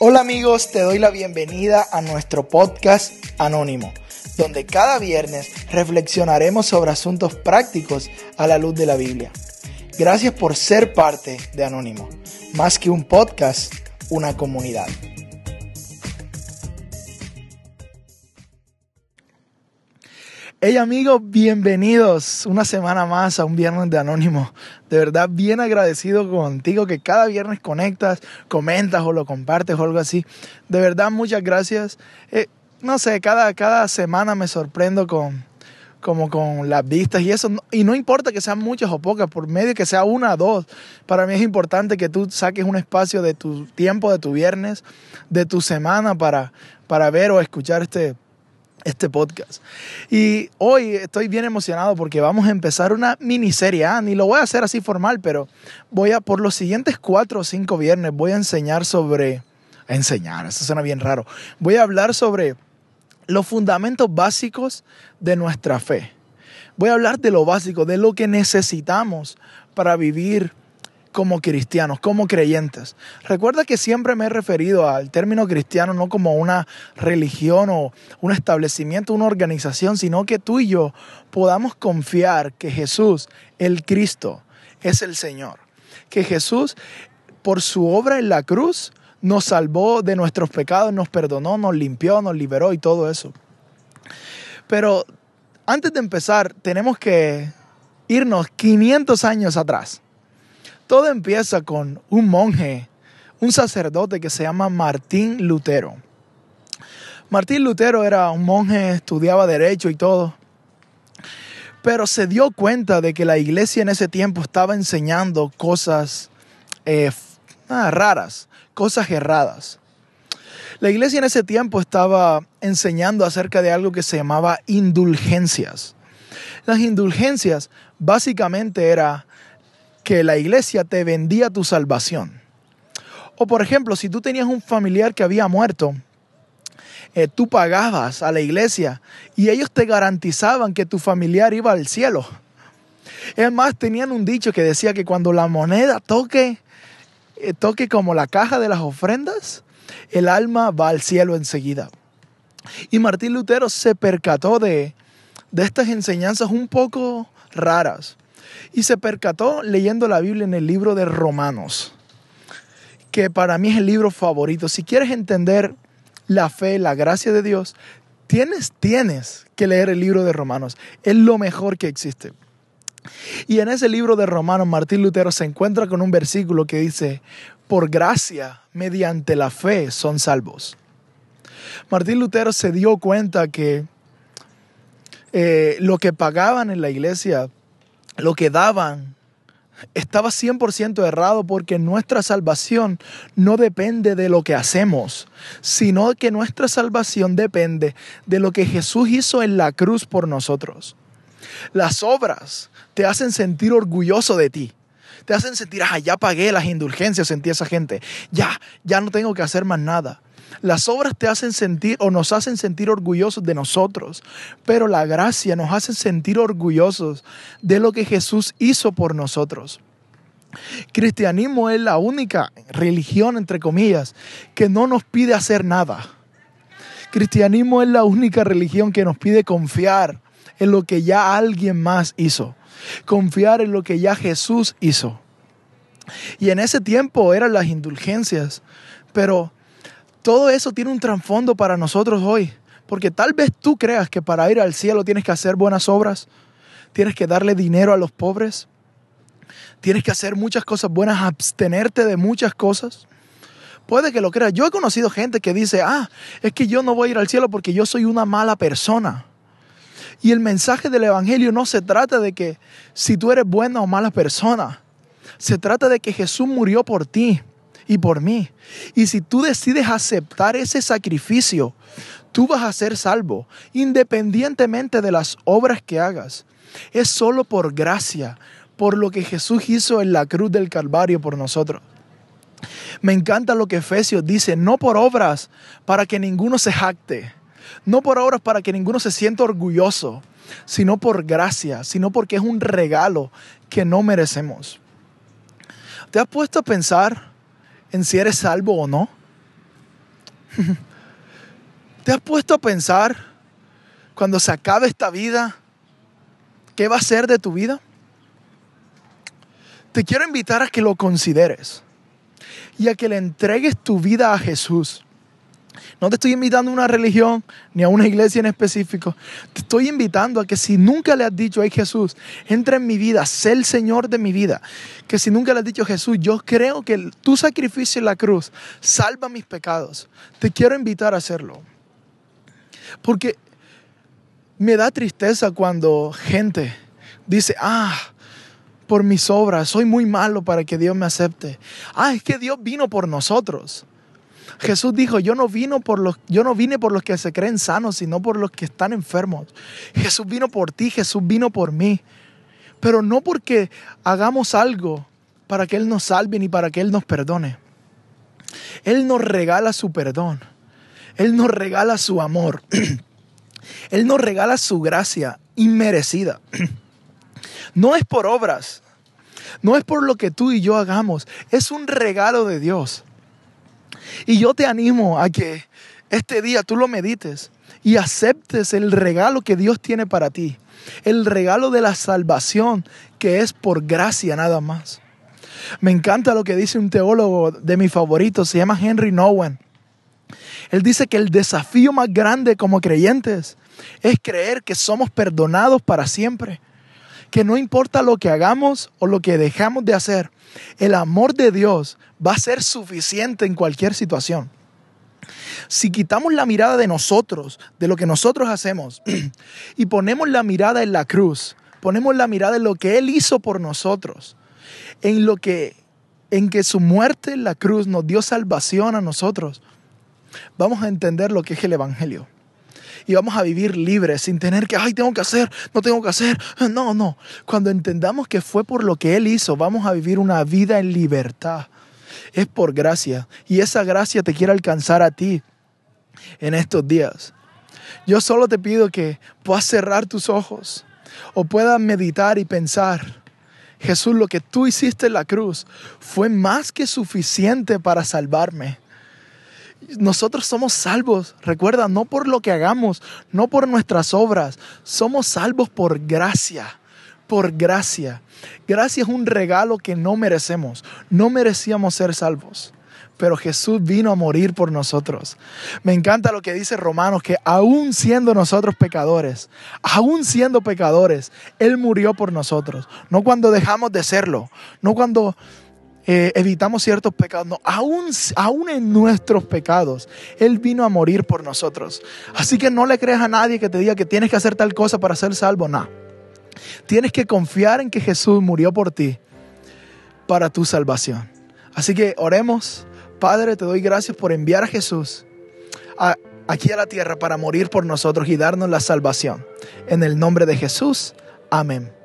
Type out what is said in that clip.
Hola amigos, te doy la bienvenida a nuestro podcast Anónimo, donde cada viernes reflexionaremos sobre asuntos prácticos a la luz de la Biblia. Gracias por ser parte de Anónimo, más que un podcast, una comunidad. Hey amigos, bienvenidos una semana más a un viernes de Anónimo. De verdad, bien agradecido contigo que cada viernes conectas, comentas o lo compartes o algo así. De verdad, muchas gracias. Eh, no sé, cada, cada semana me sorprendo con, como con las vistas y eso. Y no importa que sean muchas o pocas, por medio que sea una o dos. Para mí es importante que tú saques un espacio de tu tiempo, de tu viernes, de tu semana para, para ver o escuchar este este podcast. Y hoy estoy bien emocionado porque vamos a empezar una miniserie. Ah, ni lo voy a hacer así formal, pero voy a, por los siguientes cuatro o cinco viernes, voy a enseñar sobre. enseñar, eso suena bien raro. Voy a hablar sobre los fundamentos básicos de nuestra fe. Voy a hablar de lo básico, de lo que necesitamos para vivir como cristianos, como creyentes. Recuerda que siempre me he referido al término cristiano no como una religión o un establecimiento, una organización, sino que tú y yo podamos confiar que Jesús, el Cristo, es el Señor. Que Jesús, por su obra en la cruz, nos salvó de nuestros pecados, nos perdonó, nos limpió, nos liberó y todo eso. Pero antes de empezar, tenemos que irnos 500 años atrás. Todo empieza con un monje, un sacerdote que se llama Martín Lutero. Martín Lutero era un monje, estudiaba derecho y todo, pero se dio cuenta de que la iglesia en ese tiempo estaba enseñando cosas eh, raras, cosas erradas. La iglesia en ese tiempo estaba enseñando acerca de algo que se llamaba indulgencias. Las indulgencias básicamente era que la iglesia te vendía tu salvación. O por ejemplo, si tú tenías un familiar que había muerto, eh, tú pagabas a la iglesia y ellos te garantizaban que tu familiar iba al cielo. Es tenían un dicho que decía que cuando la moneda toque, eh, toque como la caja de las ofrendas, el alma va al cielo enseguida. Y Martín Lutero se percató de, de estas enseñanzas un poco raras y se percató leyendo la Biblia en el libro de Romanos, que para mí es el libro favorito. Si quieres entender la fe, la gracia de Dios, tienes, tienes que leer el libro de Romanos. Es lo mejor que existe. Y en ese libro de Romanos, Martín Lutero se encuentra con un versículo que dice, por gracia, mediante la fe, son salvos. Martín Lutero se dio cuenta que eh, lo que pagaban en la iglesia lo que daban estaba 100% errado porque nuestra salvación no depende de lo que hacemos, sino que nuestra salvación depende de lo que Jesús hizo en la cruz por nosotros. Las obras te hacen sentir orgulloso de ti. Te hacen sentir, ah, ya pagué las indulgencias, sentí esa gente. Ya, ya no tengo que hacer más nada. Las obras te hacen sentir o nos hacen sentir orgullosos de nosotros, pero la gracia nos hace sentir orgullosos de lo que Jesús hizo por nosotros. Cristianismo es la única religión, entre comillas, que no nos pide hacer nada. Cristianismo es la única religión que nos pide confiar en lo que ya alguien más hizo, confiar en lo que ya Jesús hizo. Y en ese tiempo eran las indulgencias, pero todo eso tiene un trasfondo para nosotros hoy. Porque tal vez tú creas que para ir al cielo tienes que hacer buenas obras, tienes que darle dinero a los pobres, tienes que hacer muchas cosas buenas, abstenerte de muchas cosas. Puede que lo creas. Yo he conocido gente que dice, ah, es que yo no voy a ir al cielo porque yo soy una mala persona. Y el mensaje del Evangelio no se trata de que si tú eres buena o mala persona. Se trata de que Jesús murió por ti y por mí. Y si tú decides aceptar ese sacrificio, tú vas a ser salvo, independientemente de las obras que hagas. Es solo por gracia, por lo que Jesús hizo en la cruz del Calvario por nosotros. Me encanta lo que Efesios dice, no por obras para que ninguno se jacte, no por obras para que ninguno se sienta orgulloso, sino por gracia, sino porque es un regalo que no merecemos. ¿Te has puesto a pensar en si eres salvo o no? ¿Te has puesto a pensar cuando se acabe esta vida, qué va a ser de tu vida? Te quiero invitar a que lo consideres y a que le entregues tu vida a Jesús. No te estoy invitando a una religión ni a una iglesia en específico. Te estoy invitando a que si nunca le has dicho, ay Jesús, entra en mi vida, sé el Señor de mi vida. Que si nunca le has dicho, Jesús, yo creo que tu sacrificio en la cruz salva mis pecados. Te quiero invitar a hacerlo. Porque me da tristeza cuando gente dice, ah, por mis obras, soy muy malo para que Dios me acepte. Ah, es que Dios vino por nosotros. Jesús dijo, yo no, vino por los, yo no vine por los que se creen sanos, sino por los que están enfermos. Jesús vino por ti, Jesús vino por mí. Pero no porque hagamos algo para que Él nos salve ni para que Él nos perdone. Él nos regala su perdón. Él nos regala su amor. Él nos regala su gracia inmerecida. No es por obras, no es por lo que tú y yo hagamos, es un regalo de Dios. Y yo te animo a que este día tú lo medites y aceptes el regalo que Dios tiene para ti. El regalo de la salvación que es por gracia nada más. Me encanta lo que dice un teólogo de mi favorito, se llama Henry Nowen. Él dice que el desafío más grande como creyentes es creer que somos perdonados para siempre. Que no importa lo que hagamos o lo que dejamos de hacer, el amor de Dios va a ser suficiente en cualquier situación. Si quitamos la mirada de nosotros, de lo que nosotros hacemos, y ponemos la mirada en la cruz, ponemos la mirada en lo que Él hizo por nosotros, en lo que, en que su muerte en la cruz nos dio salvación a nosotros, vamos a entender lo que es el Evangelio y vamos a vivir libres sin tener que, ay, tengo que hacer, no tengo que hacer. No, no. Cuando entendamos que fue por lo que Él hizo, vamos a vivir una vida en libertad. Es por gracia y esa gracia te quiere alcanzar a ti en estos días. Yo solo te pido que puedas cerrar tus ojos o puedas meditar y pensar. Jesús, lo que tú hiciste en la cruz fue más que suficiente para salvarme. Nosotros somos salvos, recuerda, no por lo que hagamos, no por nuestras obras, somos salvos por gracia, por gracia. Gracia es un regalo que no merecemos, no merecíamos ser salvos pero Jesús vino a morir por nosotros. Me encanta lo que dice Romanos, que aún siendo nosotros pecadores, aún siendo pecadores, Él murió por nosotros. No cuando dejamos de serlo, no cuando eh, evitamos ciertos pecados. No, aún, aún en nuestros pecados, Él vino a morir por nosotros. Así que no le creas a nadie que te diga que tienes que hacer tal cosa para ser salvo. No. Tienes que confiar en que Jesús murió por ti para tu salvación. Así que oremos. Padre, te doy gracias por enviar a Jesús aquí a la tierra para morir por nosotros y darnos la salvación. En el nombre de Jesús. Amén.